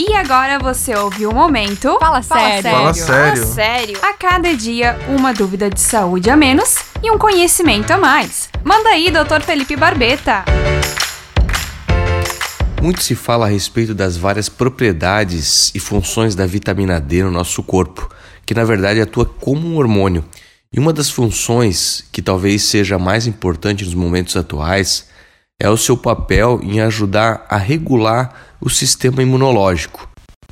E agora você ouviu o momento. Fala sério. Fala sério. Fala sério. A cada dia, uma dúvida de saúde a menos e um conhecimento a mais. Manda aí, Dr. Felipe Barbeta. Muito se fala a respeito das várias propriedades e funções da vitamina D no nosso corpo, que na verdade atua como um hormônio. E uma das funções que talvez seja mais importante nos momentos atuais é o seu papel em ajudar a regular o sistema imunológico.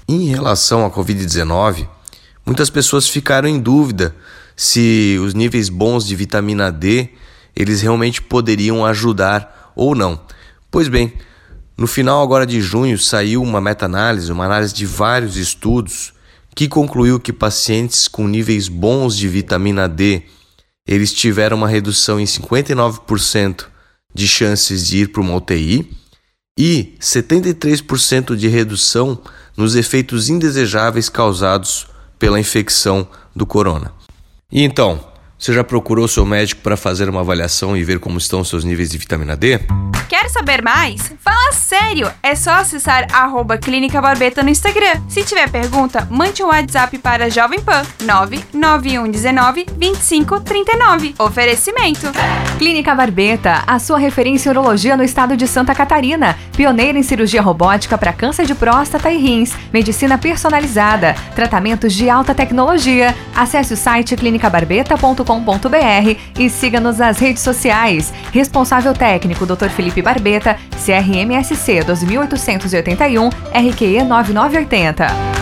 Em relação à Covid-19, muitas pessoas ficaram em dúvida se os níveis bons de vitamina D eles realmente poderiam ajudar ou não. Pois bem, no final agora de junho saiu uma meta-análise, uma análise de vários estudos que concluiu que pacientes com níveis bons de vitamina D, eles tiveram uma redução em 59% de chances de ir para uma UTI e 73% de redução nos efeitos indesejáveis causados pela infecção do corona. E então, você já procurou seu médico para fazer uma avaliação e ver como estão seus níveis de vitamina D? Quer saber mais? Fala sério! É só acessar arroba Clínica Barbeta no Instagram. Se tiver pergunta, mande um WhatsApp para Jovem Pan 99119 2539. Oferecimento. Clínica Barbeta, a sua referência em urologia no estado de Santa Catarina. Pioneira em cirurgia robótica para câncer de próstata e rins. Medicina personalizada. Tratamentos de alta tecnologia. Acesse o site clinicabarbeta.com.br e siga-nos nas redes sociais. Responsável técnico Dr. Felipe Barbeta, CRMSC 2881, RQE 9980.